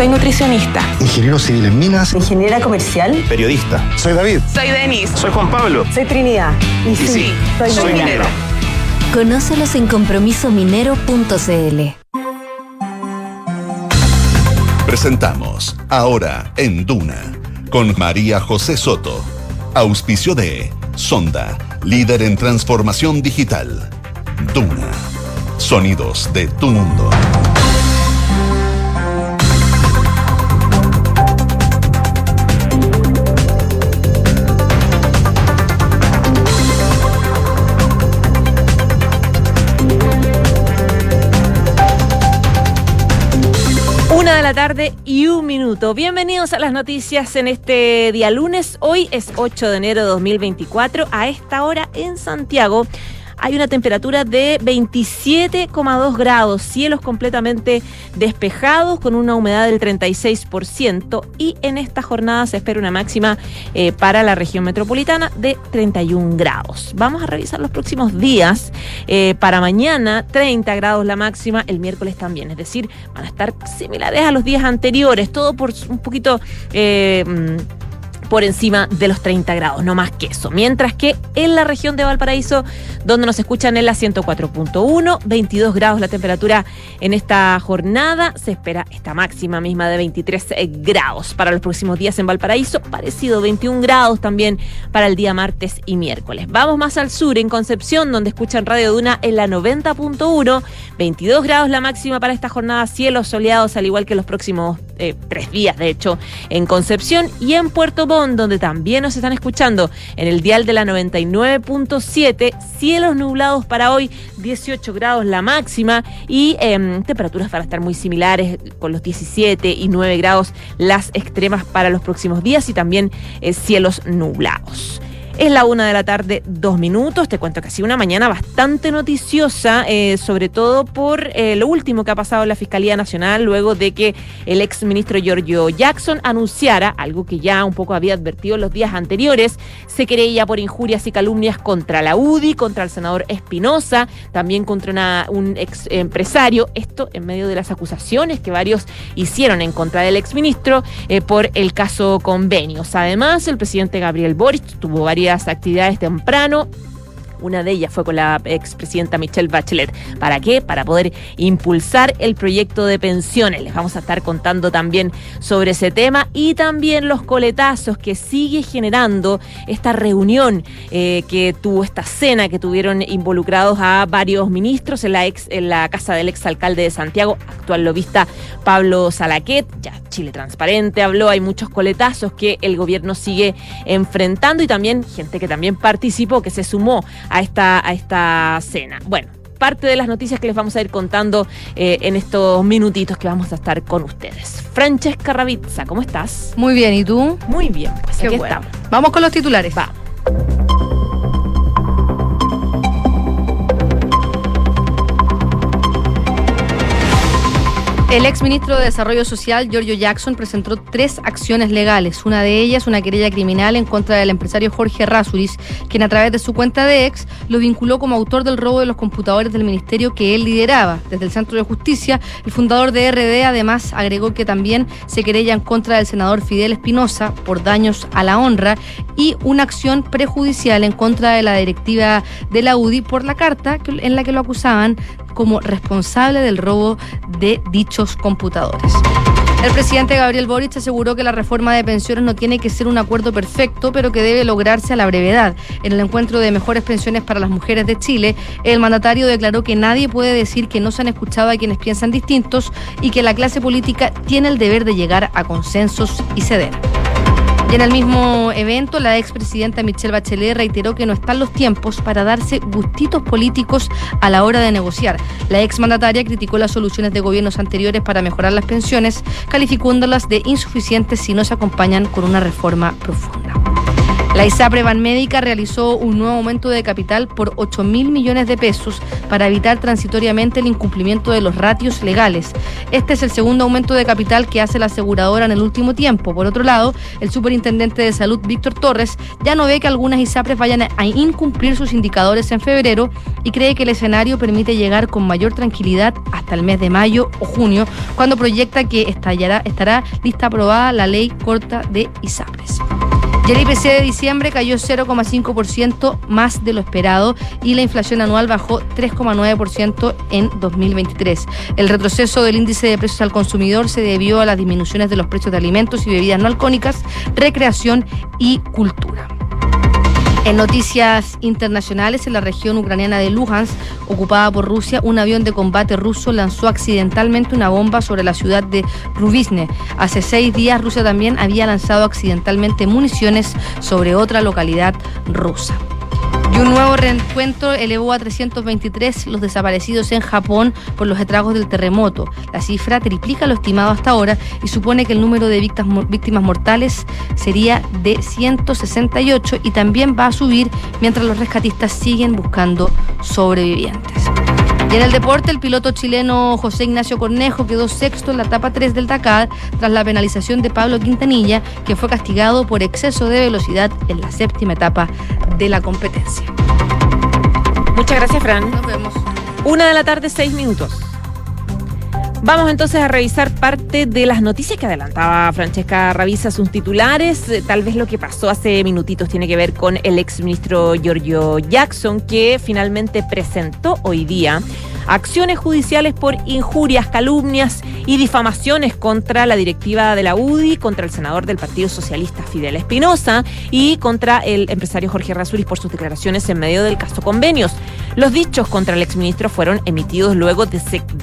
Soy nutricionista. Ingeniero civil en minas. Ingeniera comercial. Periodista. Soy David. Soy Denis. Soy Juan Pablo. Soy Trinidad. Y, sí, soy, soy minero. Conócelos en compromisominero.cl. Presentamos Ahora en Duna con María José Soto. Auspicio de Sonda, líder en transformación digital. Duna. Sonidos de tu mundo. Tarde y un minuto. Bienvenidos a las noticias en este día lunes. Hoy es 8 de enero de 2024. A esta hora en Santiago hay una temperatura de 27,2 grados, cielos completamente despejados con una humedad del 36% y en esta jornada se espera una máxima eh, para la región metropolitana de 31 grados. Vamos a revisar los próximos días. Eh, para mañana 30 grados la máxima, el miércoles también, es decir, van a estar similares a los días anteriores, todo por un poquito... Eh, por encima de los 30 grados, no más que eso. Mientras que en la región de Valparaíso, donde nos escuchan en la 104.1, 22 grados la temperatura en esta jornada, se espera esta máxima misma de 23 grados para los próximos días en Valparaíso, parecido 21 grados también para el día martes y miércoles. Vamos más al sur, en Concepción, donde escuchan Radio Duna en la 90.1, 22 grados la máxima para esta jornada, cielos soleados al igual que los próximos eh, tres días, de hecho, en Concepción y en Puerto Montt donde también nos están escuchando en el dial de la 99.7. Cielos nublados para hoy, 18 grados la máxima y eh, temperaturas para estar muy similares con los 17 y 9 grados las extremas para los próximos días y también eh, cielos nublados. Es la una de la tarde, dos minutos. Te cuento que ha sido una mañana bastante noticiosa, eh, sobre todo por eh, lo último que ha pasado en la Fiscalía Nacional, luego de que el ex ministro Giorgio Jackson anunciara algo que ya un poco había advertido los días anteriores. Se querella por injurias y calumnias contra la UDI, contra el senador Espinosa, también contra un ex empresario. Esto en medio de las acusaciones que varios hicieron en contra del ex ministro eh, por el caso convenios. Además, el presidente Gabriel Boric tuvo varias actividades temprano. Una de ellas fue con la expresidenta Michelle Bachelet. ¿Para qué? Para poder impulsar el proyecto de pensiones. Les vamos a estar contando también sobre ese tema y también los coletazos que sigue generando esta reunión eh, que tuvo esta cena que tuvieron involucrados a varios ministros en la ex en la casa del exalcalde de Santiago, actual lobista Pablo Salaquet. Ya Chile Transparente habló, hay muchos coletazos que el gobierno sigue enfrentando y también gente que también participó, que se sumó a esta, a esta cena. Bueno, parte de las noticias que les vamos a ir contando eh, en estos minutitos que vamos a estar con ustedes. Francesca Ravizza, ¿cómo estás? Muy bien, ¿y tú? Muy bien, pues Qué aquí bueno. estamos. Vamos con los titulares. Va. El ex ministro de Desarrollo Social, Giorgio Jackson, presentó tres acciones legales. Una de ellas, una querella criminal en contra del empresario Jorge Rasuris, quien a través de su cuenta de ex lo vinculó como autor del robo de los computadores del ministerio que él lideraba. Desde el Centro de Justicia, el fundador de RD además agregó que también se querella en contra del senador Fidel Espinosa por daños a la honra y una acción prejudicial en contra de la directiva de la UDI por la carta en la que lo acusaban como responsable del robo de dichos computadores. El presidente Gabriel Boric aseguró que la reforma de pensiones no tiene que ser un acuerdo perfecto, pero que debe lograrse a la brevedad. En el encuentro de mejores pensiones para las mujeres de Chile, el mandatario declaró que nadie puede decir que no se han escuchado a quienes piensan distintos y que la clase política tiene el deber de llegar a consensos y ceder. Y en el mismo evento, la expresidenta Michelle Bachelet reiteró que no están los tiempos para darse gustitos políticos a la hora de negociar. La exmandataria criticó las soluciones de gobiernos anteriores para mejorar las pensiones, calificándolas de insuficientes si no se acompañan con una reforma profunda. La ISAPRE Banmédica realizó un nuevo aumento de capital por 8 mil millones de pesos para evitar transitoriamente el incumplimiento de los ratios legales. Este es el segundo aumento de capital que hace la aseguradora en el último tiempo. Por otro lado, el superintendente de salud, Víctor Torres, ya no ve que algunas ISAPRES vayan a incumplir sus indicadores en febrero y cree que el escenario permite llegar con mayor tranquilidad hasta el mes de mayo o junio, cuando proyecta que estallará, estará lista aprobada la ley corta de ISAPRES. El IPC de diciembre cayó 0,5% más de lo esperado y la inflación anual bajó 3,9% en 2023. El retroceso del índice de precios al consumidor se debió a las disminuciones de los precios de alimentos y bebidas no alcohólicas, recreación y cultura. En noticias internacionales, en la región ucraniana de Luhansk, ocupada por Rusia, un avión de combate ruso lanzó accidentalmente una bomba sobre la ciudad de Rubizne. Hace seis días, Rusia también había lanzado accidentalmente municiones sobre otra localidad rusa. Y un nuevo reencuentro elevó a 323 los desaparecidos en Japón por los estragos del terremoto. La cifra triplica lo estimado hasta ahora y supone que el número de víctimas mortales sería de 168 y también va a subir mientras los rescatistas siguen buscando sobrevivientes. Y en el deporte, el piloto chileno José Ignacio Cornejo quedó sexto en la etapa 3 del Dakar tras la penalización de Pablo Quintanilla, que fue castigado por exceso de velocidad en la séptima etapa de la competencia. Muchas gracias, Fran. Nos vemos. Una de la tarde, seis minutos. Vamos entonces a revisar parte de las noticias que adelantaba Francesca Ravisa, sus titulares. Eh, Tal vez lo que pasó hace minutitos tiene que ver con el exministro Giorgio Jackson, que finalmente presentó hoy día acciones judiciales por injurias, calumnias y difamaciones contra la directiva de la UDI, contra el senador del Partido Socialista Fidel Espinosa y contra el empresario Jorge Rasuris por sus declaraciones en medio del caso convenios. Los dichos contra el exministro fueron emitidos luego de,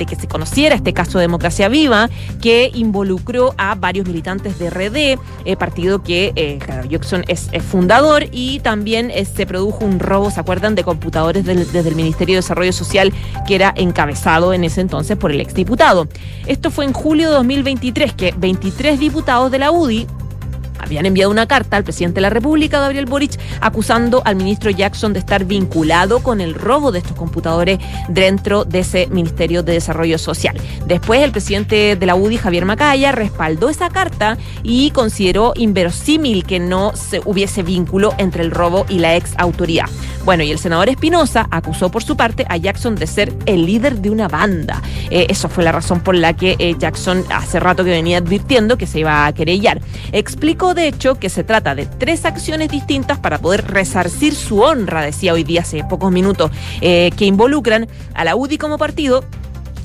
que se conociera este caso de Democracia Viva, que involucró a varios militantes de RD, eh, partido que eh, Jackson es, es fundador, y también eh, se produjo un robo, ¿se acuerdan?, de computadores del- desde el Ministerio de Desarrollo Social, que era encabezado en ese entonces por el exdiputado. Esto fue en julio de 2023, que 23 diputados de la UDI habían enviado una carta al presidente de la República, Gabriel Boric, acusando al ministro Jackson de estar vinculado con el robo de estos computadores dentro de ese Ministerio de Desarrollo Social. Después, el presidente de la UDI, Javier Macaya, respaldó esa carta y consideró inverosímil que no se hubiese vínculo entre el robo y la ex autoridad. Bueno, y el senador Espinosa acusó por su parte a Jackson de ser el líder de una banda. Eh, eso fue la razón por la que eh, Jackson hace rato que venía advirtiendo que se iba a querellar. Explicó, de hecho, que se trata de tres acciones distintas para poder resarcir su honra, decía hoy día hace pocos minutos, eh, que involucran a la UDI como partido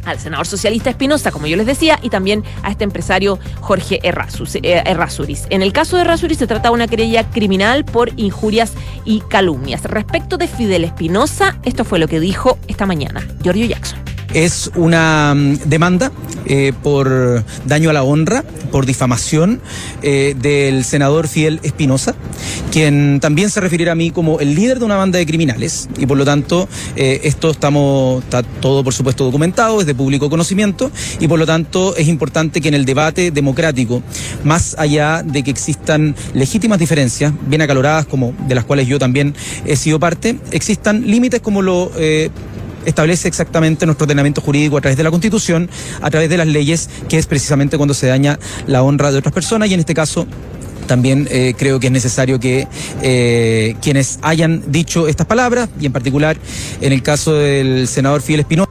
al senador socialista Espinosa, como yo les decía, y también a este empresario Jorge Errazus- eh, Errázuriz. En el caso de Errázuriz se trata de una querella criminal por injurias y calumnias. Respecto de Fidel Espinosa, esto fue lo que dijo esta mañana Giorgio Jackson. Es una mm, demanda eh, por daño a la honra, por difamación eh, del senador Fidel Espinosa, quien también se referirá a mí como el líder de una banda de criminales. Y por lo tanto, eh, esto estamos, está todo por supuesto documentado, es de público conocimiento, y por lo tanto es importante que en el debate democrático, más allá de que existan legítimas diferencias, bien acaloradas, como de las cuales yo también he sido parte, existan límites como lo establece exactamente nuestro ordenamiento jurídico a través de la Constitución, a través de las leyes, que es precisamente cuando se daña la honra de otras personas. Y en este caso también eh, creo que es necesario que eh, quienes hayan dicho estas palabras, y en particular en el caso del senador Fidel Espinosa,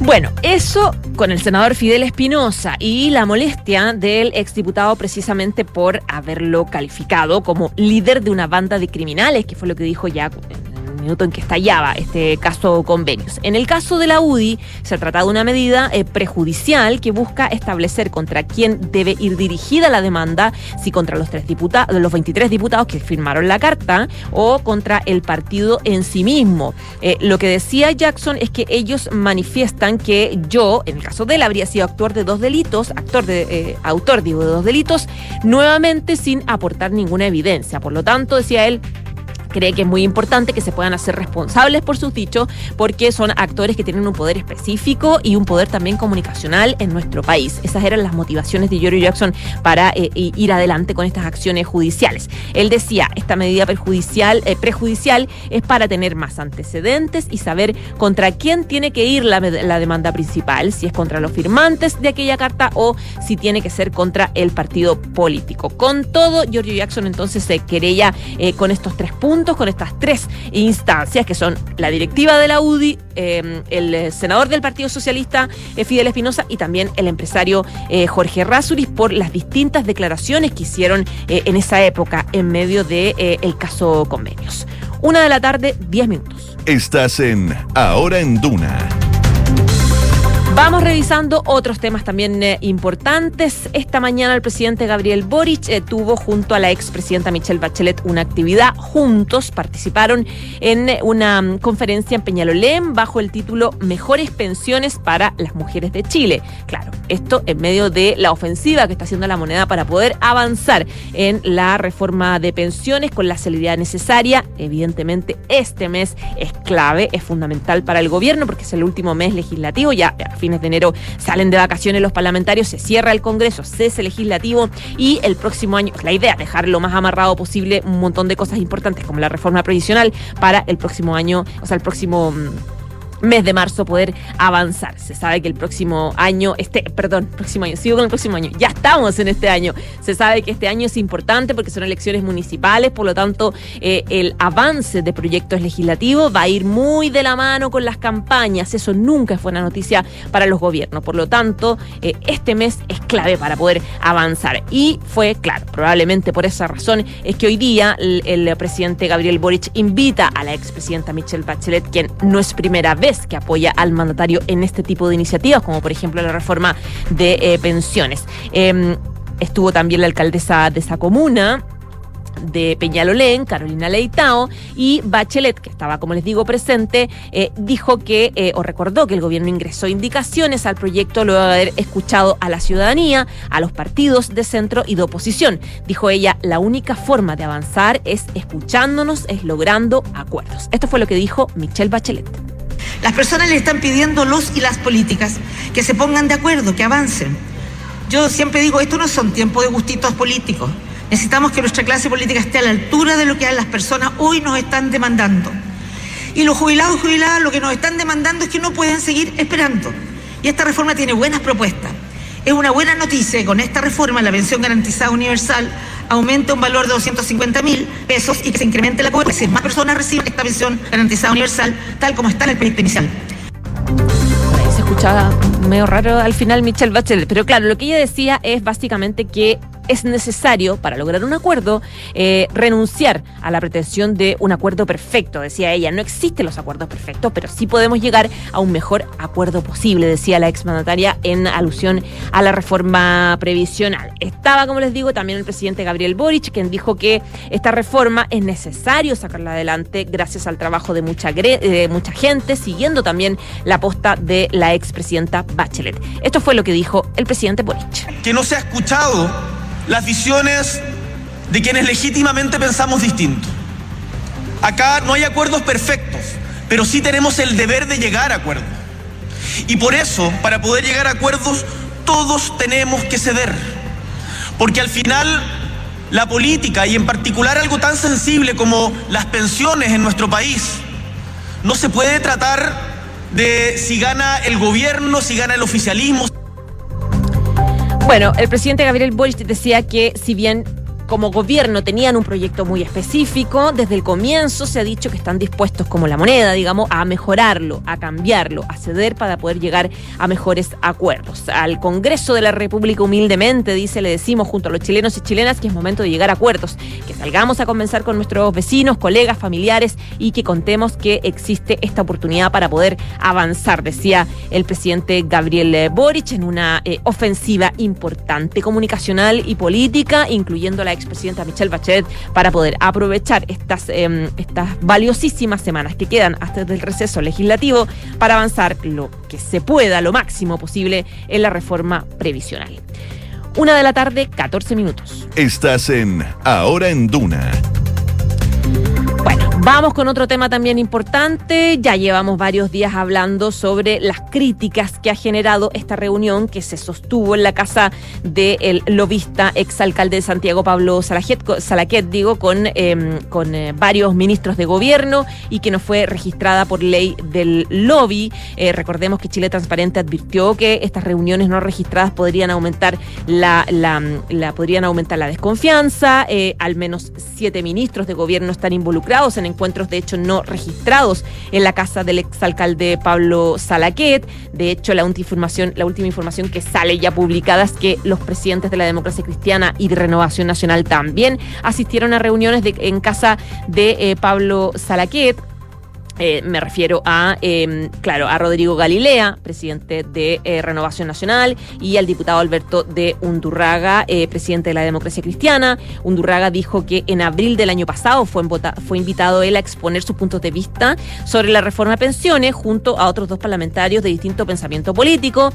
Bueno, eso con el senador Fidel Espinosa y la molestia del exdiputado precisamente por haberlo calificado como líder de una banda de criminales, que fue lo que dijo ya minuto en que estallaba este caso convenios. En el caso de la UDI, se trata de una medida eh, prejudicial que busca establecer contra quién debe ir dirigida la demanda, si contra los, tres diputados, los 23 diputados que firmaron la carta o contra el partido en sí mismo. Eh, lo que decía Jackson es que ellos manifiestan que yo, en el caso de él, habría sido actor de dos delitos, actor de, eh, autor, digo, de dos delitos, nuevamente sin aportar ninguna evidencia. Por lo tanto, decía él, cree que es muy importante que se puedan hacer responsables por sus dichos porque son actores que tienen un poder específico y un poder también comunicacional en nuestro país. Esas eran las motivaciones de Giorgio Jackson para eh, ir adelante con estas acciones judiciales. Él decía, esta medida perjudicial, eh, prejudicial es para tener más antecedentes y saber contra quién tiene que ir la, demanda principal, si es contra los firmantes de aquella carta o si tiene que ser contra el partido político. Con todo, Giorgio Jackson entonces se querella eh, con estos tres puntos, con estas tres instancias que son la directiva de la UDI, eh, el senador del Partido Socialista, eh, Fidel Espinosa, y también el empresario Jorge Rasuris por las distintas declaraciones que hicieron en esa época en medio del de, el caso convenios. Una de la tarde, diez minutos. Estás en Ahora en Duna. Vamos revisando otros temas también eh, importantes. Esta mañana el presidente Gabriel Boric eh, tuvo junto a la expresidenta Michelle Bachelet una actividad. Juntos participaron en eh, una mm, conferencia en Peñalolén bajo el título Mejores pensiones para las mujeres de Chile. Claro, esto en medio de la ofensiva que está haciendo la moneda para poder avanzar en la reforma de pensiones con la celeridad necesaria. Evidentemente, este mes es clave, es fundamental para el gobierno porque es el último mes legislativo. Ya a de enero. Salen de vacaciones los parlamentarios, se cierra el Congreso, cese legislativo y el próximo año, la idea, dejar lo más amarrado posible un montón de cosas importantes como la reforma previsional para el próximo año, o sea, el próximo mm, mes de marzo poder avanzar. Se sabe que el próximo año, este, perdón, próximo año, sigo con el próximo año, ya estamos en este año. Se sabe que este año es importante porque son elecciones municipales, por lo tanto, eh, el avance de proyectos legislativos va a ir muy de la mano con las campañas. Eso nunca es buena noticia para los gobiernos. Por lo tanto, eh, este mes es clave para poder avanzar. Y fue, claro, probablemente por esa razón es que hoy día el, el presidente Gabriel Boric invita a la expresidenta Michelle Bachelet, quien no es primera vez que apoya al mandatario en este tipo de iniciativas, como por ejemplo la reforma de eh, pensiones. Em, estuvo también la alcaldesa de esa comuna, de Peñalolén, Carolina Leitao, y Bachelet, que estaba, como les digo, presente, eh, dijo que, eh, o recordó que el gobierno ingresó indicaciones al proyecto luego de haber escuchado a la ciudadanía, a los partidos de centro y de oposición. Dijo ella, la única forma de avanzar es escuchándonos, es logrando acuerdos. Esto fue lo que dijo Michelle Bachelet. Las personas le están pidiendo los y las políticas que se pongan de acuerdo, que avancen. Yo siempre digo, esto no son tiempos de gustitos políticos. Necesitamos que nuestra clase política esté a la altura de lo que las personas hoy nos están demandando. Y los jubilados y jubiladas lo que nos están demandando es que no pueden seguir esperando. Y esta reforma tiene buenas propuestas. Es una buena noticia que con esta reforma la pensión garantizada universal aumente un valor de 250 mil pesos y que se incremente la cobertura. Si más personas reciben esta pensión garantizada universal, tal como está en el proyecto inicial. se escuchaba medio raro al final Michelle Bachelet, pero claro, lo que ella decía es básicamente que es necesario, para lograr un acuerdo, eh, renunciar a la pretensión de un acuerdo perfecto, decía ella. No existen los acuerdos perfectos, pero sí podemos llegar a un mejor acuerdo posible, decía la exmandataria en alusión a la reforma previsional. Estaba, como les digo, también el presidente Gabriel Boric, quien dijo que esta reforma es necesario sacarla adelante gracias al trabajo de mucha, de mucha gente, siguiendo también la posta de la expresidenta Bachelet. Esto fue lo que dijo el presidente Boric. Que no se ha escuchado las visiones de quienes legítimamente pensamos distinto. Acá no hay acuerdos perfectos, pero sí tenemos el deber de llegar a acuerdos. Y por eso, para poder llegar a acuerdos, todos tenemos que ceder. Porque al final, la política, y en particular algo tan sensible como las pensiones en nuestro país, no se puede tratar de si gana el gobierno, si gana el oficialismo. Bueno, el presidente Gabriel Boric decía que si bien como gobierno tenían un proyecto muy específico, desde el comienzo se ha dicho que están dispuestos como la moneda, digamos, a mejorarlo, a cambiarlo, a ceder para poder llegar a mejores acuerdos. Al Congreso de la República humildemente, dice, le decimos junto a los chilenos y chilenas que es momento de llegar a acuerdos, que salgamos a conversar con nuestros vecinos, colegas, familiares y que contemos que existe esta oportunidad para poder avanzar, decía el presidente Gabriel Boric en una eh, ofensiva importante comunicacional y política, incluyendo la expresidenta Michelle Bachelet para poder aprovechar estas, em, estas valiosísimas semanas que quedan hasta el receso legislativo para avanzar lo que se pueda, lo máximo posible, en la reforma previsional. Una de la tarde, 14 minutos. Estás en Ahora en Duna. Vamos con otro tema también importante. Ya llevamos varios días hablando sobre las críticas que ha generado esta reunión que se sostuvo en la casa del lobista exalcalde de Santiago, Pablo Salaquet, digo, con, em, con eh, varios ministros de gobierno y que no fue registrada por ley del lobby. Eh, recordemos que Chile Transparente advirtió que estas reuniones no registradas podrían aumentar la, la, podrían aumentar la desconfianza. Eh, al menos siete ministros de gobierno están involucrados en encuentros de hecho no registrados en la casa del exalcalde Pablo Salaquet. De hecho, la última información, la última información que sale ya publicada es que los presidentes de la democracia cristiana y de Renovación Nacional también asistieron a reuniones en casa de eh, Pablo Salaquet eh, me refiero a, em, claro, a Rodrigo Galilea, presidente de eh, Renovación Nacional, y al diputado Alberto de Undurraga, eh, presidente de la Democracia Cristiana. Undurraga dijo que en abril del año pasado fue, fue invitado él a exponer sus puntos de vista sobre la reforma de pensiones junto a otros dos parlamentarios de distinto pensamiento político,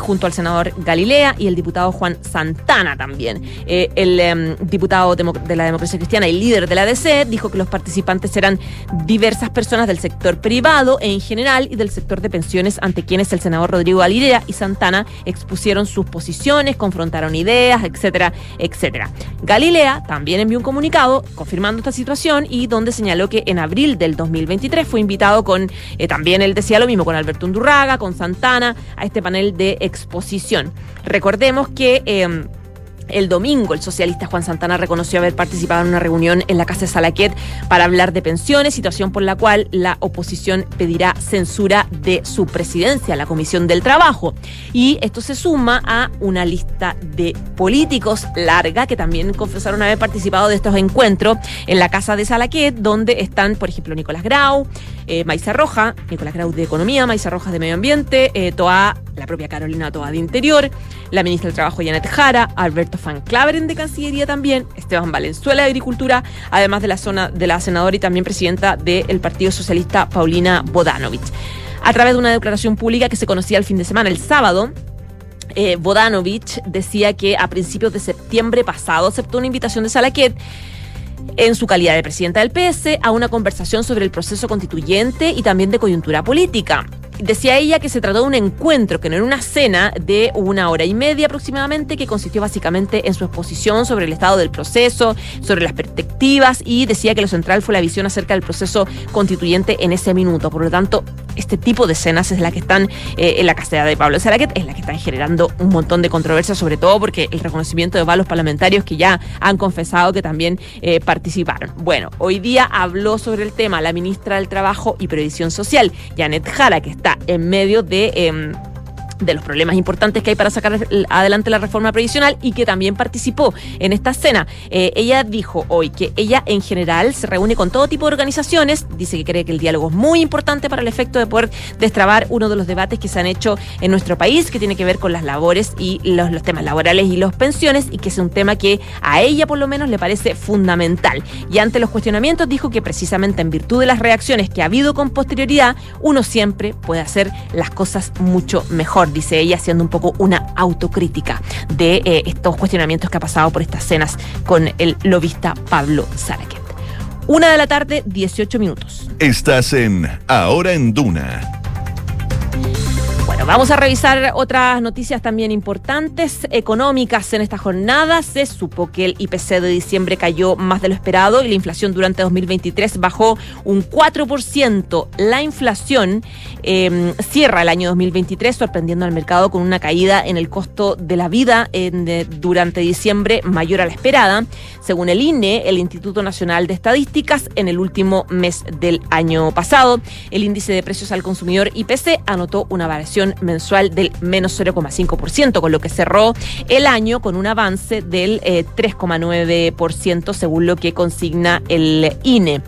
junto al senador Galilea y el diputado Juan Santana también. el em, diputado de la Democracia Cristiana y líder de la DC dijo que los participantes eran diversas personas del sector sector privado en general y del sector de pensiones ante quienes el senador Rodrigo Galilea y Santana expusieron sus posiciones, confrontaron ideas, etcétera, etcétera. Galilea también envió un comunicado confirmando esta situación y donde señaló que en abril del 2023 fue invitado con, eh, también él decía lo mismo, con Alberto Undurraga, con Santana, a este panel de exposición. Recordemos que... Em, el domingo, el socialista Juan Santana reconoció haber participado en una reunión en la Casa de Salaquet para hablar de pensiones, situación por la cual la oposición pedirá censura de su presidencia, la Comisión del Trabajo. Y esto se suma a una lista de políticos larga que también confesaron haber participado de estos encuentros en la Casa de Salaquet, donde están, por ejemplo, Nicolás Grau, eh, Maiza Roja, Nicolás Grau de Economía, Maiza Rojas de Medio Ambiente, eh, Toa, la propia Carolina Toa de Interior, la ministra del Trabajo Janet Jara, Alberto Van Claveren de Cancillería también, Esteban Valenzuela de Agricultura, además de la zona de la senadora y también presidenta del Partido Socialista Paulina Bodanovich. A través de una declaración pública que se conocía el fin de semana, el sábado, eh, Bodanovich decía que a principios de septiembre pasado aceptó una invitación de Salaquet en su calidad de presidenta del PS a una conversación sobre el proceso constituyente y también de coyuntura política. Decía ella que se trató de un encuentro, que no era una cena de una hora y media aproximadamente, que consistió básicamente en su exposición sobre el estado del proceso, sobre las perspectivas y decía que lo central fue la visión acerca del proceso constituyente en ese minuto. Por lo tanto, este tipo de escenas es la que están eh, en la caseta de Pablo Saraquet, es la que están generando un montón de controversia, sobre todo porque el reconocimiento de varios parlamentarios que ya han confesado que también eh, participaron. Bueno, hoy día habló sobre el tema la ministra del Trabajo y Previsión Social, Janet Jara, que está en medio de... Em, de los problemas importantes que hay para sacar adelante la reforma previsional y que también participó en esta cena. Eh, ella dijo hoy que ella en general se reúne con todo tipo de organizaciones, dice que cree que el diálogo es muy importante para el efecto de poder destrabar uno de los debates que se han hecho en nuestro país, que tiene que ver con las labores y los, los temas laborales y las pensiones, y que es un tema que a ella por lo menos le parece fundamental. Y ante los cuestionamientos dijo que precisamente en virtud de las reacciones que ha habido con posterioridad, uno siempre puede hacer las cosas mucho mejor dice ella, haciendo un poco una autocrítica de eh, estos cuestionamientos que ha pasado por estas cenas con el lobista Pablo Saraquet. Una de la tarde, 18 minutos. Estás en Ahora en Duna Vamos a revisar otras noticias también importantes económicas en esta jornada. Se supo que el IPC de diciembre cayó más de lo esperado y la inflación durante 2023 bajó un 4%. La inflación em, cierra el año 2023 sorprendiendo al mercado con una caída en el costo de la vida durante diciembre mayor a la esperada. Según el INE, el Instituto Nacional de Estadísticas, en el último mes del año pasado, el índice de precios al consumidor IPC anotó una variación mensual del menos 0,5%, con lo que cerró el año con un avance del 3,9% eh, según lo que consigna el INE.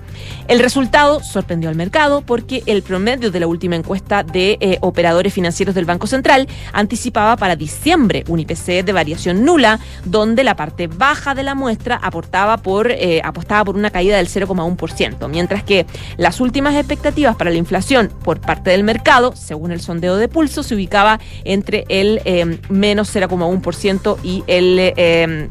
El resultado sorprendió al mercado porque el promedio de la última encuesta de eh, operadores financieros del Banco Central anticipaba para diciembre un IPC de variación nula, donde la parte baja de la muestra aportaba por, eh, apostaba por una caída del 0,1%, mientras que las últimas expectativas para la inflación por parte del mercado, según el sondeo de pulso, se ubicaba entre el eh, menos 0,1% y el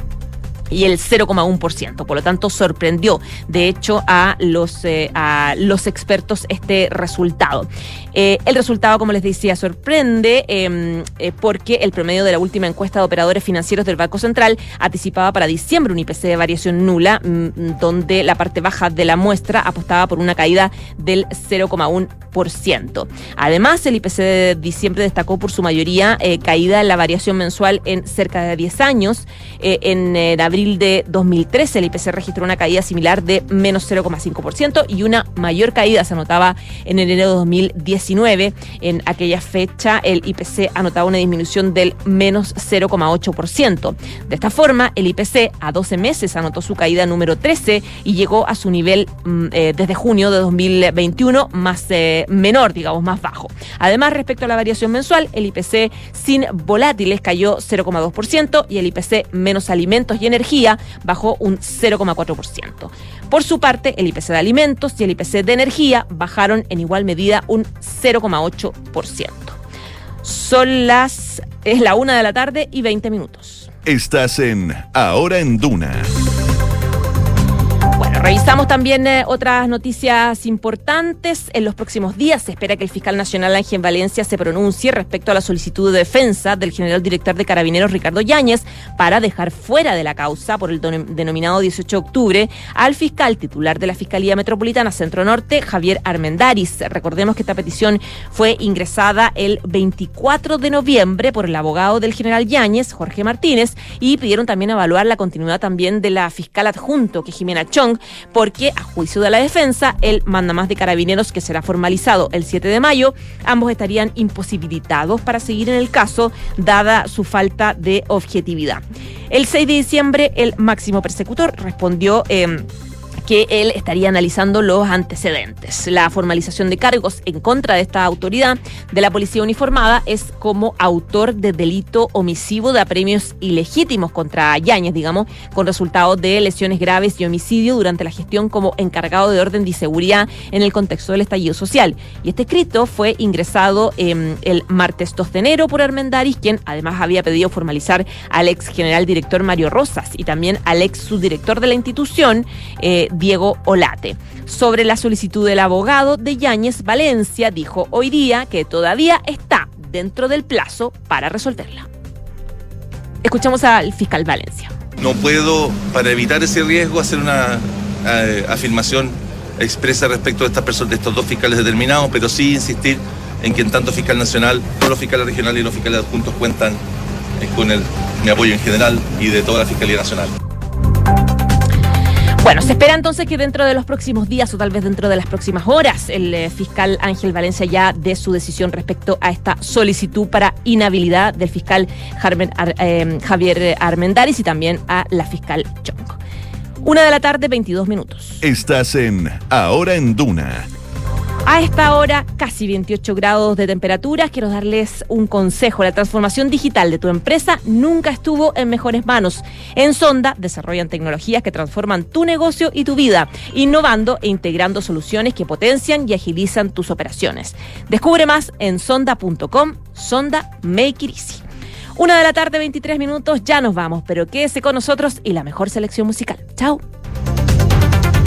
y el 0,1%. Por lo tanto, sorprendió, de hecho, a los, eh, a los expertos este resultado. Eh, el resultado, como les decía, sorprende em, eh, porque el promedio de la última encuesta de operadores financieros del Banco Central anticipaba para diciembre un IPC de variación nula, mm, donde la parte baja de la muestra apostaba por una caída del 0,1%. Además, el IPC de diciembre destacó por su mayoría caída en la variación mensual en cerca de 10 años. en abril de 2013 el IPC registró una caída similar de menos 0,5% y una mayor caída se anotaba en enero de 2019. En aquella fecha el IPC anotaba una disminución del menos 0,8%. De esta forma, el IPC a 12 meses anotó su caída número 13 y llegó a su nivel mm, eh, desde junio de 2021 más eh, menor, digamos, más bajo. Además, respecto a la variación mensual, el IPC sin volátiles cayó 0,2% y el IPC menos alimentos y energía bajó un 0,4%. Por su parte, el IPC de alimentos y el IPC de energía bajaron en igual medida un 0,8%. Son las... es la una de la tarde y 20 minutos. Estás en Ahora en Duna. Revisamos también eh, otras noticias importantes. En los próximos días se espera que el fiscal nacional Ángel Valencia se pronuncie respecto a la solicitud de defensa del general director de Carabineros Ricardo Yáñez para dejar fuera de la causa por el denominado 18 de octubre al fiscal titular de la Fiscalía Metropolitana Centro Norte, Javier Armendaris. Recordemos que esta petición fue ingresada el 24 de noviembre por el abogado del general Yáñez, Jorge Martínez, y pidieron también evaluar la continuidad también de la fiscal adjunto, que Jimena Chong, porque a juicio de la defensa, el mandamás de carabineros que será formalizado el 7 de mayo, ambos estarían imposibilitados para seguir en el caso, dada su falta de objetividad. El 6 de diciembre, el máximo persecutor respondió... Eh, que él estaría analizando los antecedentes. La formalización de cargos en contra de esta autoridad de la policía uniformada es como autor de delito omisivo de apremios ilegítimos contra Yáñez, digamos, con resultados de lesiones graves y homicidio durante la gestión como encargado de orden y seguridad en el contexto del estallido social. Y este escrito fue ingresado em, el martes 2 de enero por Armendaris, quien además había pedido formalizar al ex general director Mario Rosas y también al ex subdirector de la institución, eh, Diego Olate. Sobre la solicitud del abogado de Yáñez, Valencia dijo hoy día que todavía está dentro del plazo para resolverla. Escuchamos al fiscal Valencia. No puedo, para evitar ese riesgo, hacer una eh, afirmación expresa respecto de estas personas, de estos dos fiscales determinados, pero sí insistir en que en tanto fiscal nacional, todos los fiscales regionales y los fiscales adjuntos cuentan eh, con el, mi apoyo en general y de toda la Fiscalía Nacional. Bueno, se espera entonces que dentro de los próximos días o tal vez dentro de las próximas horas el eh, fiscal Ángel Valencia ya dé su decisión respecto a esta solicitud para inhabilidad del fiscal eh, Javier Armendaris y también a la fiscal Chong. Una de la tarde, 22 minutos. Estás en Ahora en Duna a esta hora, casi 28 grados de temperatura. Quiero darles un consejo. La transformación digital de tu empresa nunca estuvo en mejores manos. En Sonda desarrollan tecnologías que transforman tu negocio y tu vida, innovando e integrando soluciones que potencian y agilizan tus operaciones. Descubre más en sonda.com. Sonda Make It Easy. Una de la tarde, 23 minutos, ya nos vamos, pero quédese con nosotros y la mejor selección musical. Chao.